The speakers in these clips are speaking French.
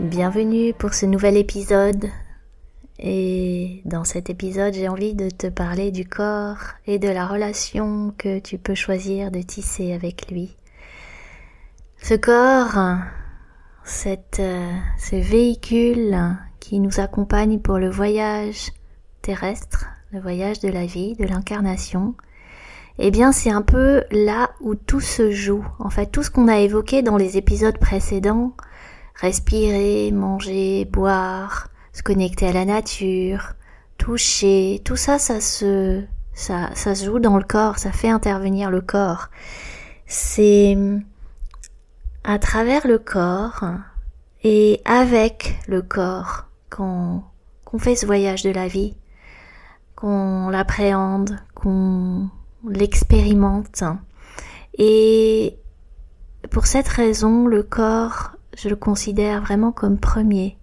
Bienvenue pour ce nouvel épisode. Et dans cet épisode, j'ai envie de te parler du corps et de la relation que tu peux choisir de tisser avec lui. Ce corps, euh, ce véhicule qui nous accompagne pour le voyage terrestre, le voyage de la vie, de l'incarnation, eh bien c'est un peu là où tout se joue. En fait, tout ce qu'on a évoqué dans les épisodes précédents, respirer, manger, boire, se connecter à la nature, toucher, tout ça, ça se, ça, ça se joue dans le corps, ça fait intervenir le corps. C'est à travers le corps et avec le corps qu'on qu'on fait ce voyage de la vie, qu'on l'appréhende, qu'on l'expérimente. Et pour cette raison, le corps, je le considère vraiment comme premier.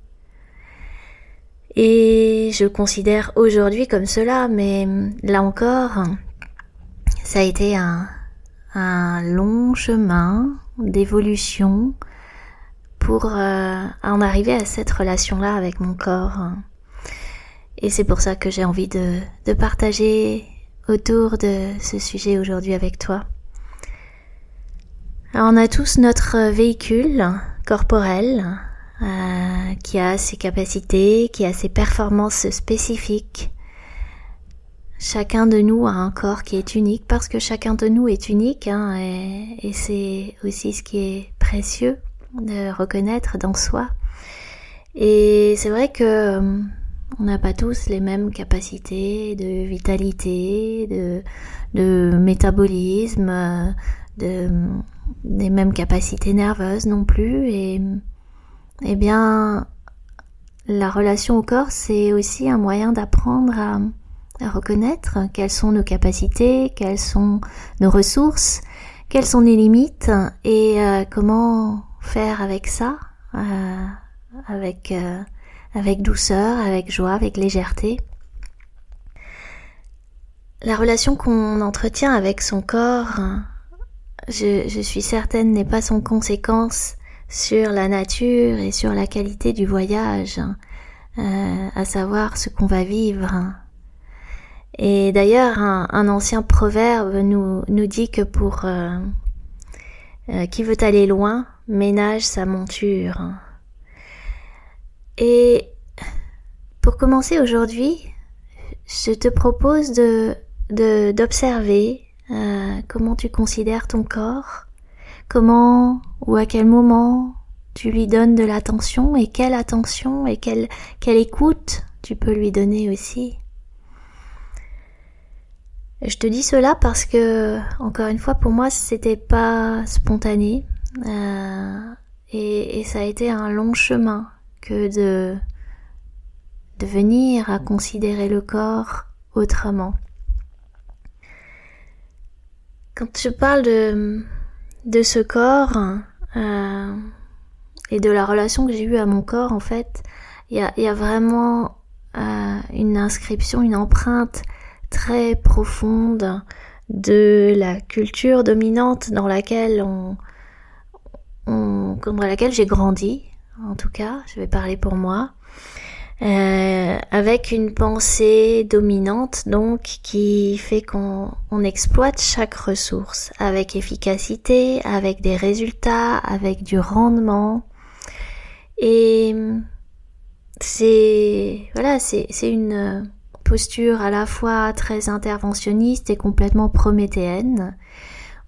Et je le considère aujourd'hui comme cela, mais là encore, ça a été un, long chemin d'évolution pour euh, en arriver à cette relation-là avec mon corps. Et c'est pour ça que j'ai envie de partager autour de ce sujet aujourd'hui avec toi. On a tous notre véhicule corporel euh, qui a ses capacités, qui a ses performances spécifiques. Chacun de nous a un corps qui est unique parce que chacun de nous est unique hein, et, c'est aussi ce qui est précieux de reconnaître dans soi. Et c'est vrai que on n'a pas tous les mêmes capacités de vitalité, de, de métabolisme, de, des mêmes capacités nerveuses non plus. Et, eh bien, la relation au corps, c'est aussi un moyen d'apprendre à, reconnaître quelles sont nos capacités, quelles sont nos ressources, quelles sont nos limites et euh, comment faire avec ça, euh, avec euh, avec douceur, avec joie, avec légèreté. La relation qu'on entretient avec son corps, je, je suis certaine, n'est pas sans conséquence sur la nature et sur la qualité du voyage, euh, à savoir ce qu'on va vivre. Et d'ailleurs, un, un, ancien proverbe nous, nous dit que pour euh, euh, qui veut aller loin, ménage sa monture. Et pour commencer aujourd'hui, je te propose de d'observer euh, comment tu considères ton corps, comment ou à quel moment tu lui donnes de l'attention et quelle attention et quelle, écoute tu peux lui donner aussi? Je te dis cela parce que, encore une fois, pour moi, c'était pas spontané euh, et, et ça a été un long chemin que de, de venir à considérer le corps autrement. Quand je parle de, de ce corps euh, et de la relation que j'ai eue à mon corps, en fait, il y a, y a, vraiment euh, une inscription, une empreinte très profonde de la culture dominante dans laquelle on, on dans laquelle j'ai grandi en tout cas, je vais parler pour moi, euh, avec une pensée dominante donc qui fait qu'on on exploite chaque ressource avec efficacité, avec des résultats, avec du rendement. Et c'est voilà, c'est une posture à la fois très interventionniste et complètement prométhéenne.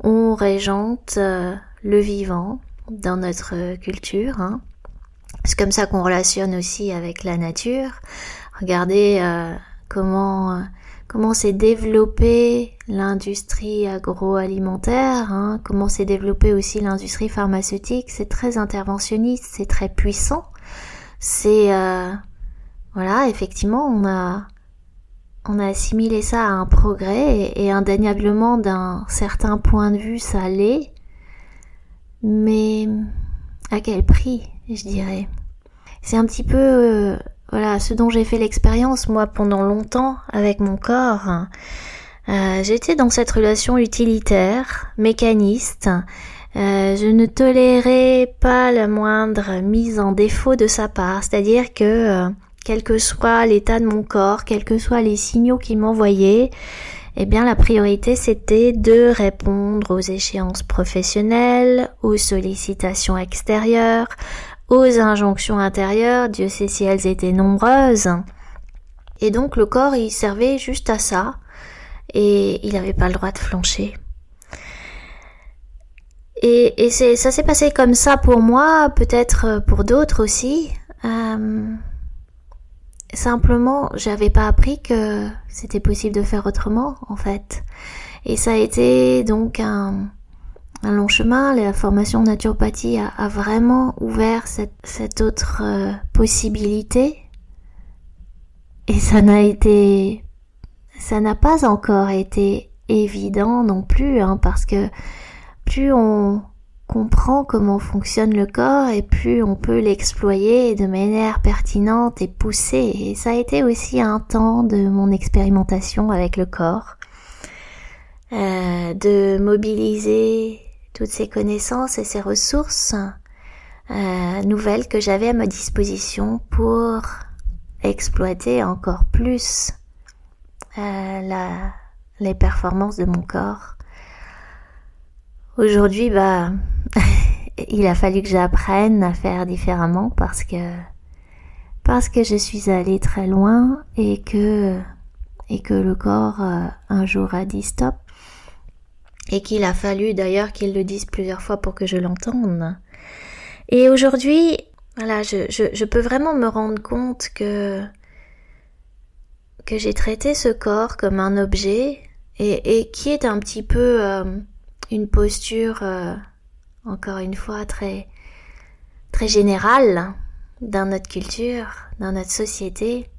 On régente euh, le vivant dans notre culture. Hein. C'est comme ça qu'on relationne aussi avec la nature. Regardez euh, comment euh, comment s'est développée l'industrie agroalimentaire, hein, comment s'est développée aussi l'industrie pharmaceutique. C'est très interventionniste, c'est très puissant. c'est euh, voilà, effectivement, on a on a assimilé ça à un progrès et, indéniablement d'un certain point de vue ça l'est. Mais à quel prix, je dirais. C'est un petit peu euh, voilà ce dont j'ai fait l'expérience moi pendant longtemps avec mon corps. Euh, J'étais dans cette relation utilitaire, mécaniste. Euh, je ne tolérais pas la moindre mise en défaut de sa part, c'est-à-dire que quel que soit l'état de mon corps, quels que soient les signaux qu'il m'envoyait, eh bien la priorité c'était de répondre aux échéances professionnelles, aux sollicitations extérieures, aux injonctions intérieures, Dieu sait si elles étaient nombreuses. Et donc le corps il servait juste à ça, et il n'avait pas le droit de flancher. Et, et c'est, ça s'est passé comme ça pour moi, peut-être pour d'autres aussi. Euh, simplement, j'avais pas appris que c'était possible de faire autrement, en fait. Et ça a été donc un, un long chemin. La formation naturopathie a, vraiment ouvert cette, cette autre euh, possibilité. Et ça n'a été ça n'a pas encore été évident non plus, hein, parce que plus on comprend comment fonctionne le corps et plus on peut l'exploiter de manière pertinente et poussée. Et ça a été aussi un temps de mon expérimentation avec le corps, euh, de mobiliser toutes ces connaissances et ces ressources euh, nouvelles que j'avais à ma disposition pour exploiter encore plus euh, les performances de mon corps. Aujourd'hui, bah, il a fallu que j'apprenne à faire différemment parce que parce que je suis allée très loin et que et que le corps euh, un jour a dit stop et qu'il a fallu d'ailleurs qu'il le dise plusieurs fois pour que je l'entende. Et aujourd'hui, voilà, je, je, je peux vraiment me rendre compte que que j'ai traité ce corps comme un objet et, et qui est un petit peu euh, une posture, euh, encore une fois, très, très générale dans notre culture, dans notre société.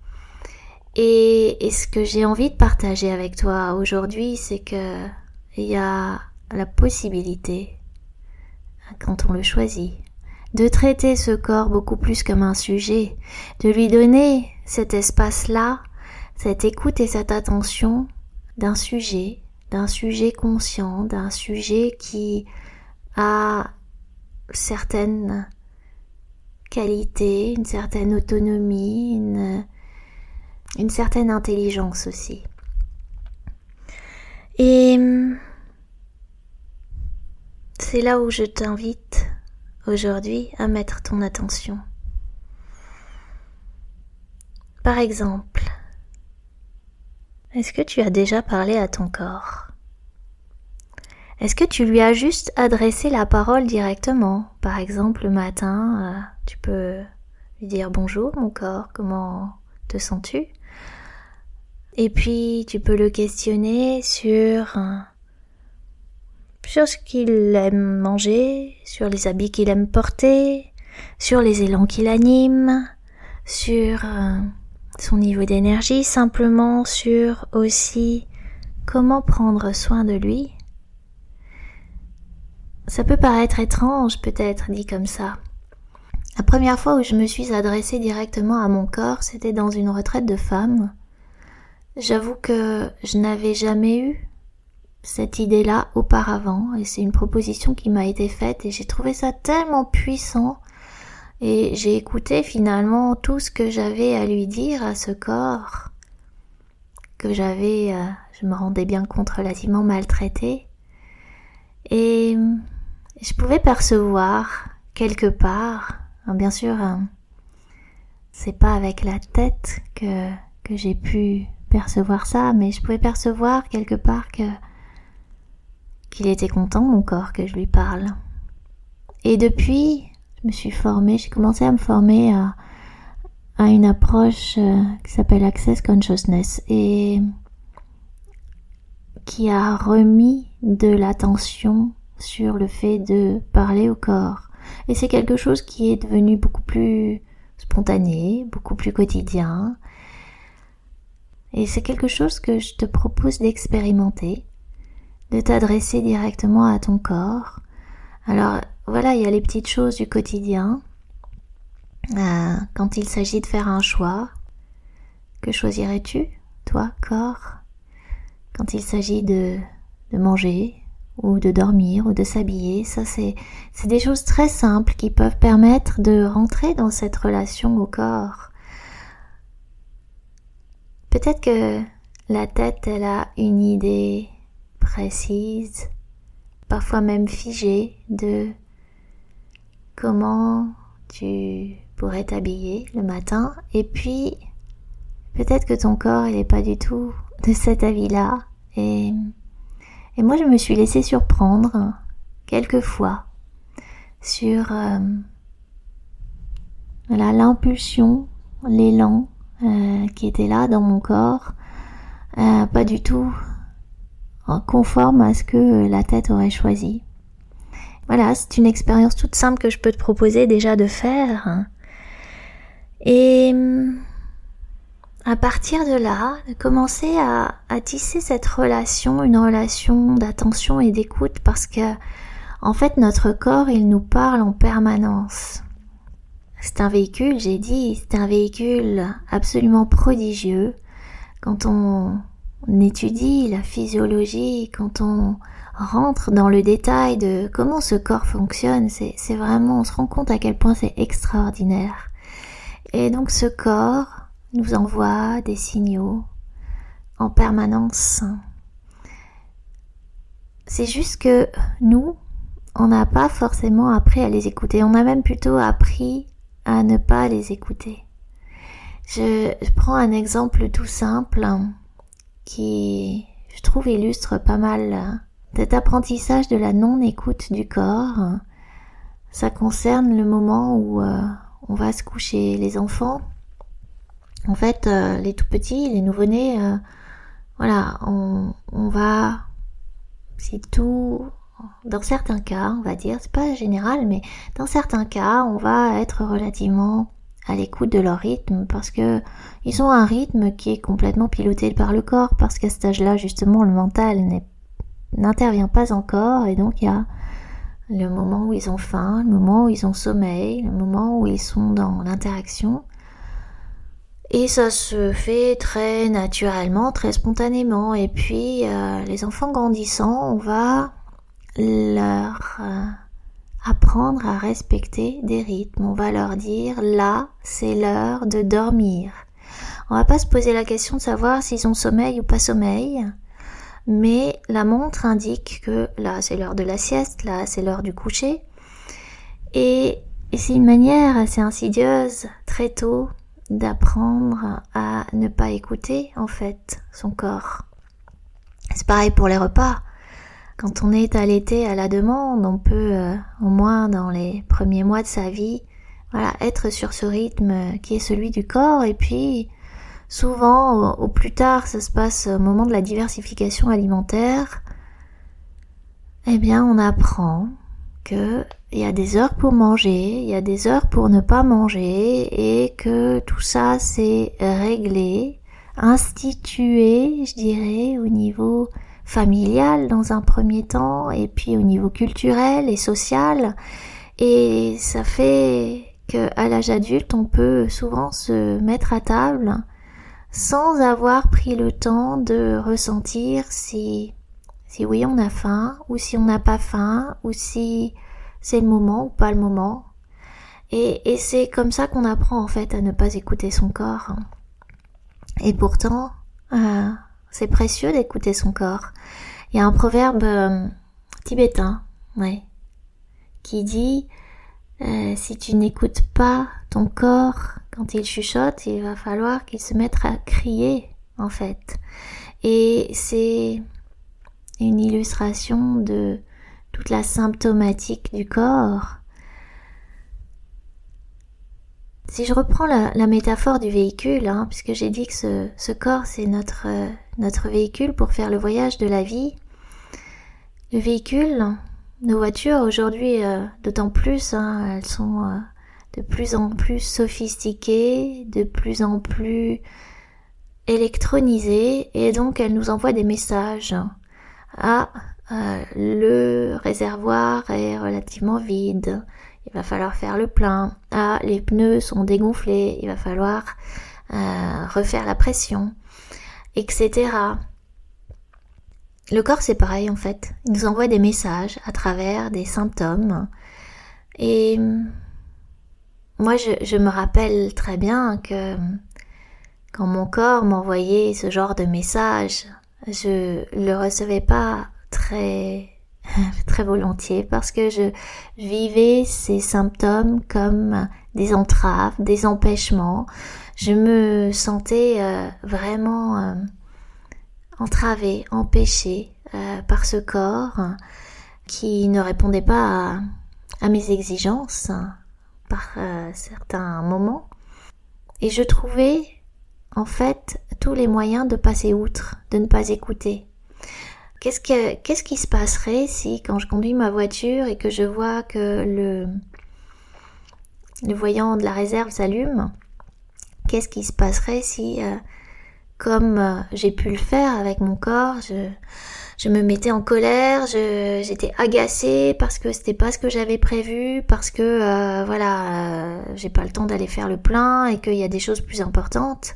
Et, et ce que j'ai envie de partager avec toi aujourd'hui, c'est que il y a la possibilité, quand on le choisit, de traiter ce corps beaucoup plus comme un sujet, de lui donner cet espace-là cette écoute et cette attention d'un sujet, d'un sujet conscient, d'un sujet qui a certaines qualités, une certaine autonomie, une, une certaine intelligence aussi. Et c'est là où je t'invite aujourd'hui à mettre ton attention. Par exemple, est-ce que tu as déjà parlé à ton corps? Est-ce que tu lui as juste adressé la parole directement? Par exemple, le matin, euh, tu peux lui dire bonjour mon corps, comment te sens-tu? Et puis tu peux le questionner sur euh, sur ce qu'il aime manger, sur les habits qu'il aime porter, sur les élans qui l'animent, sur euh, son niveau d'énergie, simplement sur aussi comment prendre soin de lui. Ça peut paraître étrange peut-être dit comme ça. La première fois où je me suis adressée directement à mon corps, c'était dans une retraite de femmes. J'avoue que je n'avais jamais eu cette idée-là auparavant et c'est une proposition qui m'a été faite et j'ai trouvé ça tellement puissant et j'ai écouté finalement tout ce que j'avais à lui dire à ce corps que j'avais, euh, je me rendais bien compte, relativement maltraité. Et je pouvais percevoir quelque part, hein, bien sûr, hein, c'est pas avec la tête que, que j'ai pu percevoir ça, mais je pouvais percevoir quelque part que qu'il était content mon corps que je lui parle. Et depuis, me suis formée, j'ai commencé à me former à, à une approche euh, qui s'appelle Access Consciousness et qui a remis de l'attention sur le fait de parler au corps. Et c'est quelque chose qui est devenu beaucoup plus spontané, beaucoup plus quotidien. Et c'est quelque chose que je te propose d'expérimenter, de t'adresser directement à ton corps. Alors voilà, il y a les petites choses du quotidien. Euh, quand il s'agit de faire un choix, que choisirais-tu, toi, corps? Quand il s'agit de, de manger, ou de dormir, ou de s'habiller, ça c'est, c'est des choses très simples qui peuvent permettre de rentrer dans cette relation au corps. Peut-être que la tête, elle a une idée précise, parfois même figée, de comment tu pourrais t'habiller le matin, et puis peut-être que ton corps, il n'est pas du tout de cet avis-là, et, et moi je me suis laissée surprendre quelquefois sur euh, l'impulsion, l'élan euh, qui était là dans mon corps, euh, pas du tout conforme à ce que la tête aurait choisi. Voilà, c'est une expérience toute simple que je peux te proposer déjà de faire. Et à partir de là, de commencer à, à tisser cette relation, une relation d'attention et d'écoute parce que en fait notre corps il nous parle en permanence. C'est un véhicule, j'ai dit, c'est un véhicule absolument prodigieux. Quand on, étudie la physiologie, quand on rentre dans le détail de comment ce corps fonctionne, c'est vraiment, on se rend compte à quel point c'est extraordinaire. Et donc ce corps nous envoie des signaux en permanence. C'est juste que nous, on n'a pas forcément appris à les écouter. On a même plutôt appris à ne pas les écouter. Je, prends un exemple tout simple qui, je trouve, illustre pas mal cet apprentissage de la non-écoute du corps. Ça concerne le moment où euh, on va se coucher. Les enfants, en fait, euh, les tout petits, les nouveau-nés, euh, voilà, on, va, si tout dans certains cas, on va dire, c'est pas général, mais dans certains cas, on va être relativement à l'écoute de leur rythme parce que ils ont un rythme qui est complètement piloté par le corps parce qu'à cet âge-là, justement, le mental n'intervient pas encore et donc il y a le moment où ils ont faim, le moment où ils ont sommeil, le moment où ils sont dans l'interaction. Et ça se fait très naturellement, très spontanément. Et puis, euh, les enfants grandissant, on va leur euh, apprendre à respecter des rythmes. On va leur dire là, c'est l'heure de dormir. On va pas se poser la question de savoir s'ils ont sommeil ou pas sommeil, mais la montre indique que là, c'est l'heure de la sieste, là, c'est l'heure du coucher. Et, et c'est une manière assez insidieuse, très tôt, d'apprendre à ne pas écouter, en fait, son corps. C'est pareil pour les repas. Quand on est allaité à la demande, on peut, euh, au moins dans les premiers mois de sa vie, voilà, être sur ce rythme qui est celui du corps. Et puis, souvent, au, plus tard, ça se passe au moment de la diversification alimentaire. Eh bien, on apprend que il y a des heures pour manger, il y a des heures pour ne pas manger, et que tout ça c'est réglé, institué, je dirais, au niveau familial dans un premier temps et puis au niveau culturel et social. Et ça fait que à l'âge adulte on peut souvent se mettre à table sans avoir pris le temps de ressentir si si oui on a faim ou si on n'a pas faim ou si c'est le moment ou pas le moment. Et, et c'est comme ça qu'on apprend en fait à ne pas écouter son corps. Et pourtant euh, c'est précieux d'écouter son corps. Il y a un proverbe euh, tibétain, ouais, qui dit euh, si tu n'écoutes pas ton corps quand il chuchote, il va falloir qu'il se mette à crier, en fait. Et c'est une illustration de toute la symptomatique du corps si je reprends la, métaphore du véhicule, hein, puisque j'ai dit que ce, corps c'est notre, euh, notre véhicule pour faire le voyage de la vie, le véhicule, nos voitures aujourd'hui, euh, d'autant plus, hein, elles sont euh, de plus en plus sophistiquée, de plus en plus électronisée, et donc elle nous envoie des messages. Ah, le réservoir est relativement vide, il va falloir faire le plein. Ah, les pneus sont dégonflés, il va falloir euh, refaire la pression, etc. Le corps c'est pareil en fait. Il nous envoie des messages à travers des symptômes. Et moi je, je me rappelle très bien que quand mon corps m'envoyait ce genre de messages, je le recevais pas très très volontiers parce que je vivais ces symptômes comme des entraves, des empêchements. Je me sentais euh, vraiment euh, entravée, empêchée euh, par ce corps qui ne répondait pas à, mes exigences par certains moments. Et je trouvais en fait tous les moyens de passer outre, de ne pas écouter. Qu'est-ce, qui se passerait si quand je conduis ma voiture et que je vois que le, voyant de la réserve s'allume Qu'est-ce qui se passerait si, euh, comme euh, j'ai pu le faire avec mon corps, je, me mettais en colère, j'étais agacée parce que c'était pas ce que j'avais prévu, parce que euh, voilà, j'ai pas le temps d'aller faire le plein et qu'il y a des choses plus importantes?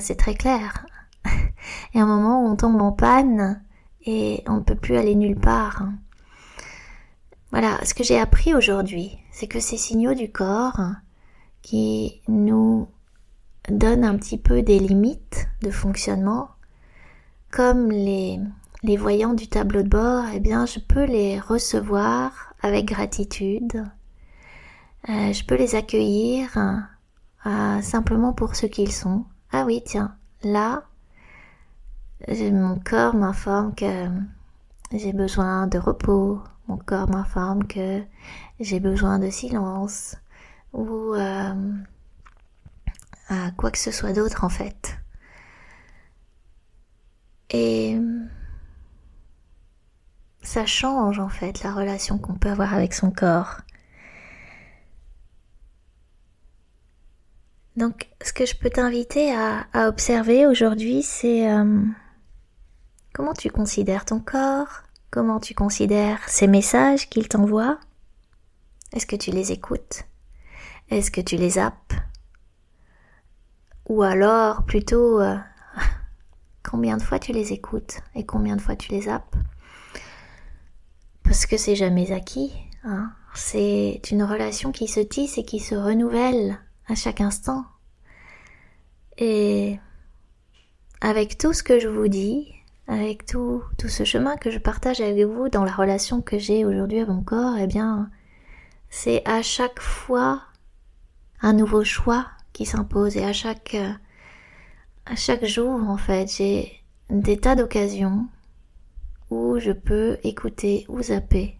c'est très clair. et un moment où on tombe en panne et on ne peut plus aller nulle part. Voilà, ce que j'ai appris aujourd'hui, c'est que ces signaux du corps qui nous donnent un petit peu des limites de fonctionnement, comme les, les voyants du tableau de bord, eh bien, je peux les recevoir avec gratitude. Euh, je peux les accueillir euh, simplement pour ce qu'ils sont. Ah oui, tiens, là, mon corps m'informe que j'ai besoin de repos, mon corps m'informe que j'ai besoin de silence ou euh, à quoi que ce soit d'autre en fait. Et ça change en fait la relation qu'on peut avoir avec son corps. Donc ce que je peux t'inviter à, observer aujourd'hui, c'est euh, Comment tu considères ton corps? Comment tu considères ces messages qu'il t'envoie? Est-ce que tu les écoutes? Est-ce que tu les zappes? Ou alors plutôt euh, combien de fois tu les écoutes et combien de fois tu les zappes? Parce que c'est jamais acquis. Hein. C'est une relation qui se tisse et qui se renouvelle à chaque instant. Et avec tout ce que je vous dis, avec tout, tout ce chemin que je partage avec vous dans la relation que j'ai aujourd'hui à mon corps, eh bien, c'est à chaque fois un nouveau choix qui s'impose et à chaque, à chaque jour, en fait, j'ai des tas d'occasions où je peux écouter ou zapper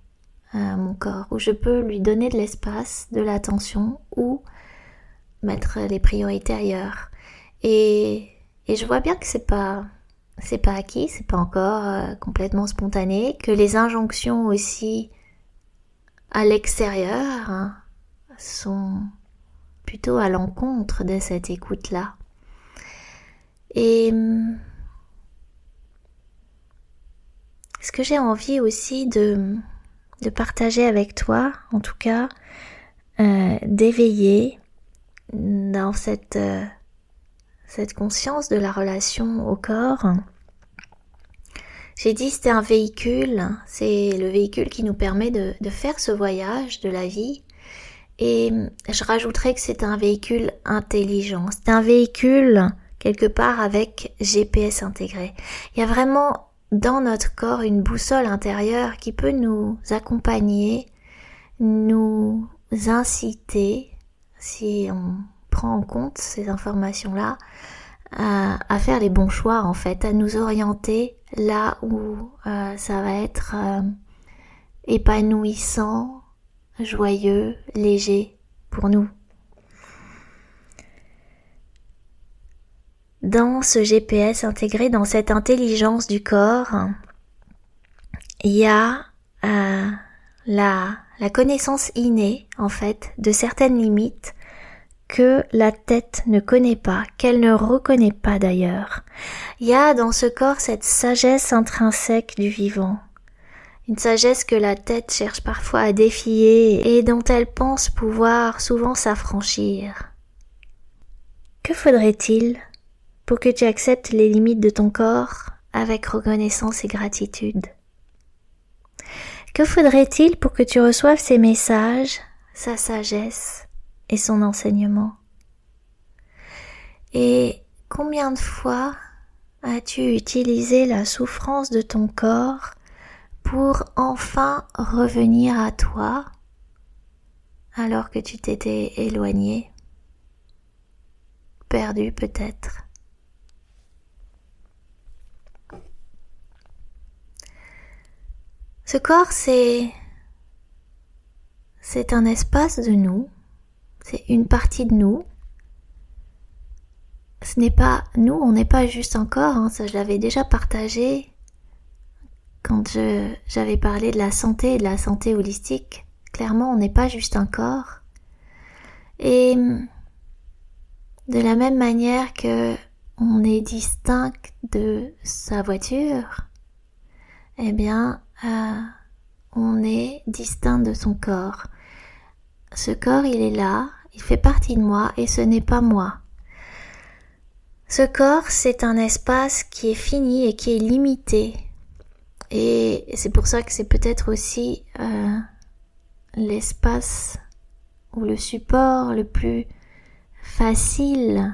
euh, mon corps, où je peux lui donner de l'espace, de l'attention ou mettre les priorités ailleurs. Et, et je vois bien que c'est pas, c'est pas acquis, c'est pas encore euh, complètement spontané, que les injonctions aussi à l'extérieur hein, sont plutôt à l'encontre de cette écoute-là. Et ce que j'ai envie aussi de, de partager avec toi, en tout cas, euh, d'éveiller dans cette euh, cette conscience de la relation au corps. J'ai dit c'était un véhicule, c'est le véhicule qui nous permet de, faire ce voyage de la vie. Et je rajouterais que c'est un véhicule intelligent. C'est un véhicule quelque part avec GPS intégré. Il y a vraiment dans notre corps une boussole intérieure qui peut nous accompagner, nous inciter, si on prend en compte ces informations-là, à, faire les bons choix en fait, à nous orienter là où euh, ça va être euh, épanouissant, joyeux, léger pour nous. Dans ce GPS intégré dans cette intelligence du corps, il y a euh, la la connaissance innée, en fait, de certaines limites que la tête ne connaît pas, qu'elle ne reconnaît pas d'ailleurs. Il y a dans ce corps cette sagesse intrinsèque du vivant, une sagesse que la tête cherche parfois à défier et dont elle pense pouvoir souvent s'affranchir. Que faudrait-il pour que tu acceptes les limites de ton corps avec reconnaissance et gratitude? Que faudrait-il pour que tu reçoives ces messages, sa sagesse? Et son enseignement Et combien de fois as-tu utilisé la souffrance de ton corps pour enfin revenir à toi alors que tu t'étais éloigné, perdu peut-être? Ce corps, c'est c'est un espace de nous, c'est une partie de nous. Ce n'est pas nous, on n'est pas juste un corps, hein, ça je l'avais déjà partagé quand j'avais parlé de la santé et de la santé holistique, clairement, on n'est pas juste un corps. Et de la même manière que on est distinct de sa voiture, eh bien, euh, on est distinct de son corps. Ce corps, il est là, il fait partie de moi et ce n'est pas moi. Ce corps, c'est un espace qui est fini et qui est limité et c'est pour ça que c'est peut-être aussi euh, l'espace ou le support le plus facile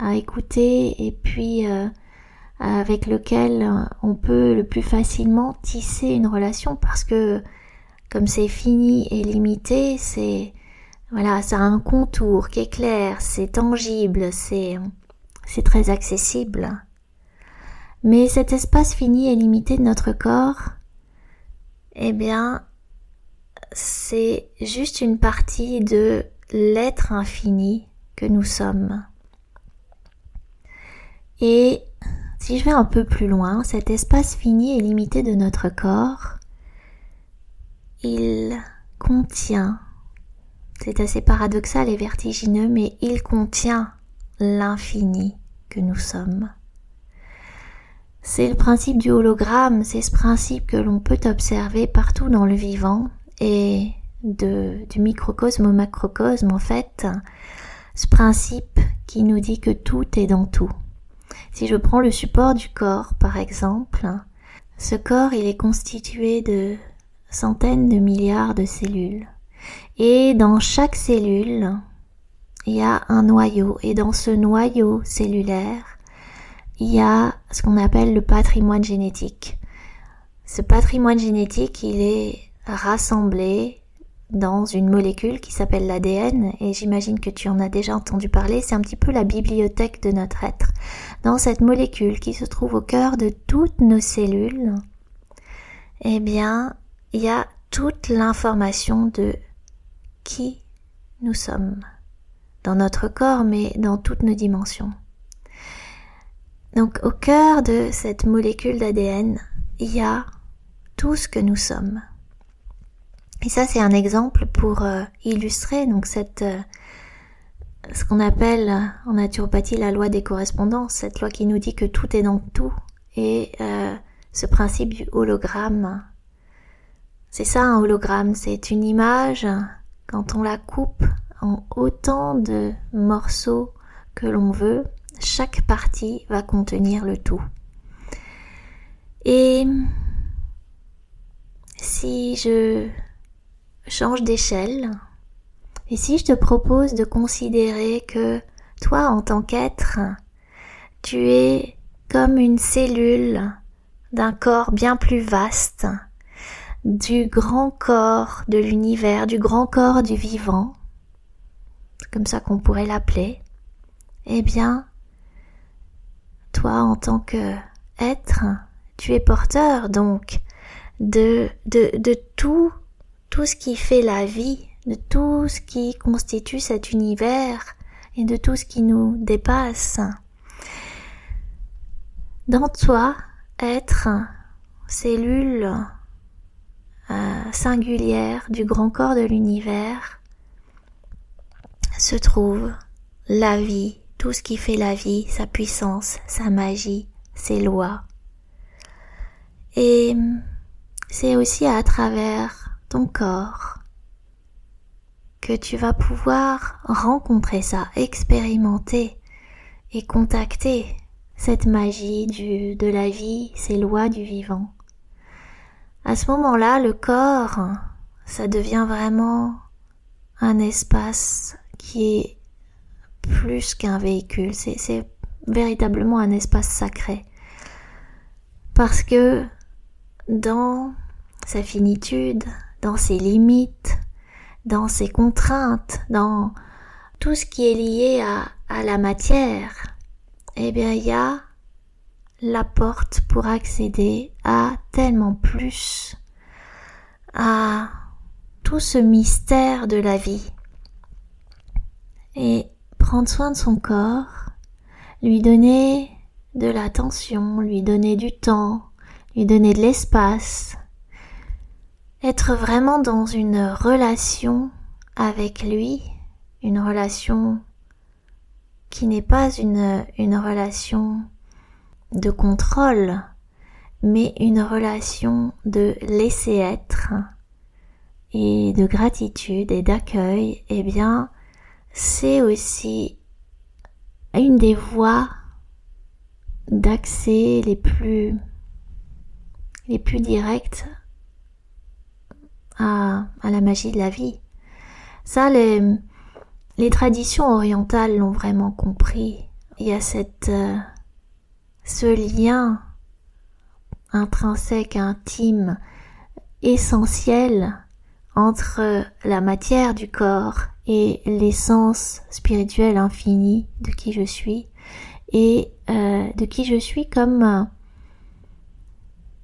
à écouter et puis euh, avec lequel on peut le plus facilement tisser une relation parce que comme c'est fini et limité, c'est voilà, ça a un contour qui est clair, c'est tangible, c'est très accessible. Mais cet espace fini et limité de notre corps, eh bien, c'est juste une partie de l'être infini que nous sommes. Et si je vais un peu plus loin, cet espace fini et limité de notre corps, il contient, c'est assez paradoxal et vertigineux, mais il contient l'infini que nous sommes. C'est le principe du hologramme, c'est ce principe que l'on peut observer partout dans le vivant et du microcosme au macrocosme en fait, ce principe qui nous dit que tout est dans tout. Si je prends le support du corps par exemple, ce corps il est constitué de centaines de milliards de cellules et dans chaque cellule il y a un noyau et dans ce noyau cellulaire il y a ce qu'on appelle le patrimoine génétique. Ce patrimoine génétique, il est rassemblé dans une molécule qui s'appelle l'ADN et j'imagine que tu en as déjà entendu parler, c'est un petit peu la bibliothèque de notre être. Dans cette molécule qui se trouve au cœur de toutes nos cellules, eh bien, il y a toute l'information de qui nous sommes dans notre corps mais dans toutes nos dimensions. Donc au cœur de cette molécule d'ADN, il y a tout ce que nous sommes. Et ça c'est un exemple pour euh, illustrer donc cette euh, ce qu'on appelle en naturopathie la loi des correspondances, cette loi qui nous dit que tout est dans tout et euh, ce principe du hologramme. C'est ça un hologramme, c'est une image quand on la coupe en autant de morceaux que l'on veut, chaque partie va contenir le tout. Et si je change d'échelle, et si je te propose de considérer que toi, en tant qu'être, tu es comme une cellule d'un corps bien plus vaste, du grand corps de l'univers, du grand corps du vivant, comme ça qu'on pourrait l'appeler, eh bien, toi en tant que être, tu es porteur donc de, de, tout, tout ce qui fait la vie, de tout ce qui constitue cet univers et de tout ce qui nous dépasse. Dans toi, être, cellule, euh, singulière du grand corps de l'univers se trouve la vie, tout ce qui fait la vie, sa puissance, sa magie, ses lois. Et c'est aussi à travers ton corps que tu vas pouvoir rencontrer ça, expérimenter et contacter cette magie de la vie, ces lois du vivant. À ce moment-là, le corps, ça devient vraiment un espace qui est plus qu'un véhicule, c'est véritablement un espace sacré. Parce que dans sa finitude, dans ses limites, dans ses contraintes, dans tout ce qui est lié à, la matière, eh bien il y a la porte pour accéder à tellement plus, à tout ce mystère de la vie. Et prendre soin de son corps, lui donner de l'attention, lui donner du temps, lui donner de l'espace, être vraiment dans une relation avec lui, une relation qui n'est pas une, une relation de contrôle, mais une relation de laisser être et de gratitude et d'accueil, eh bien, c'est aussi une des voies d'accès les plus les plus directes à, à la magie de la vie. Ça, les, les traditions orientales l'ont vraiment compris. Il y a cette, euh, ce lien intrinsèque, intime, essentiel entre la matière du corps et l'essence spirituelle infinie de qui je suis et euh, de qui je suis comme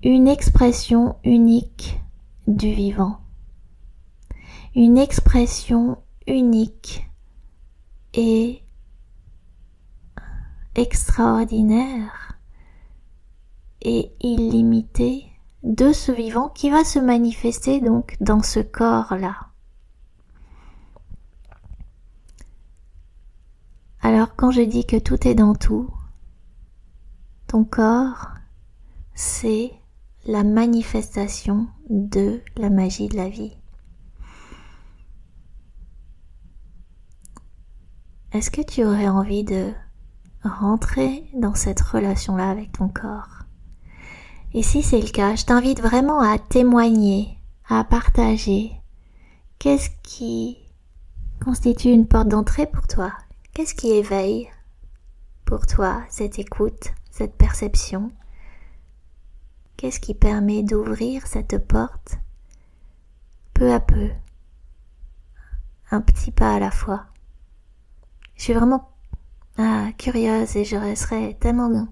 une expression unique du vivant, une expression unique et extraordinaire et illimitée de ce vivant qui va se manifester donc dans ce corps-là. Alors quand je dis que tout est dans tout, ton corps, c'est la manifestation de la magie de la vie. Est-ce que tu aurais envie de rentrer dans cette relation-là avec ton corps? Et si c'est le cas, je t'invite vraiment à témoigner, à partager. Qu'est-ce qui constitue une porte d'entrée pour toi? Qu'est-ce qui éveille pour toi cette écoute, cette perception? Qu'est-ce qui permet d'ouvrir cette porte? Peu à peu, un petit pas à la fois. Je suis vraiment ah, curieuse et je resterai tellement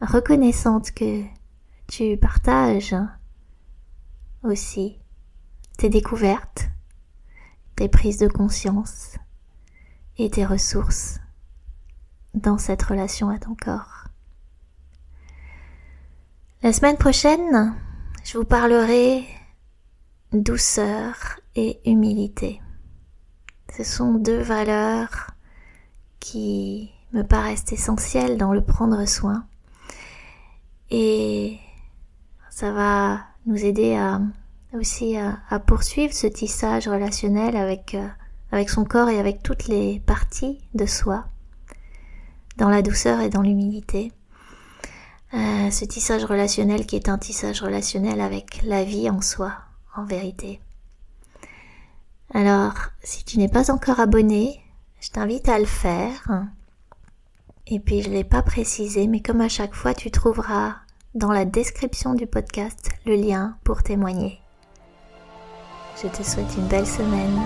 reconnaissante que tu partages aussi tes découvertes, tes prises de conscience et tes ressources dans cette relation à ton corps. La semaine prochaine, je vous parlerai douceur et humilité. Ce sont deux valeurs qui me paraissent essentielles dans le prendre soin. Et ça va nous aider aussi à, poursuivre ce tissage relationnel avec euh, avec son corps et avec toutes les parties de soi, dans la douceur et dans l'humilité. Euh, ce tissage relationnel qui est un tissage relationnel avec la vie en soi, en vérité. Alors, si tu n'es pas encore abonné, je t'invite à le faire. Et puis, je ne l'ai pas précisé, mais comme à chaque fois, tu trouveras dans la description du podcast le lien pour témoigner. Je te souhaite une belle semaine.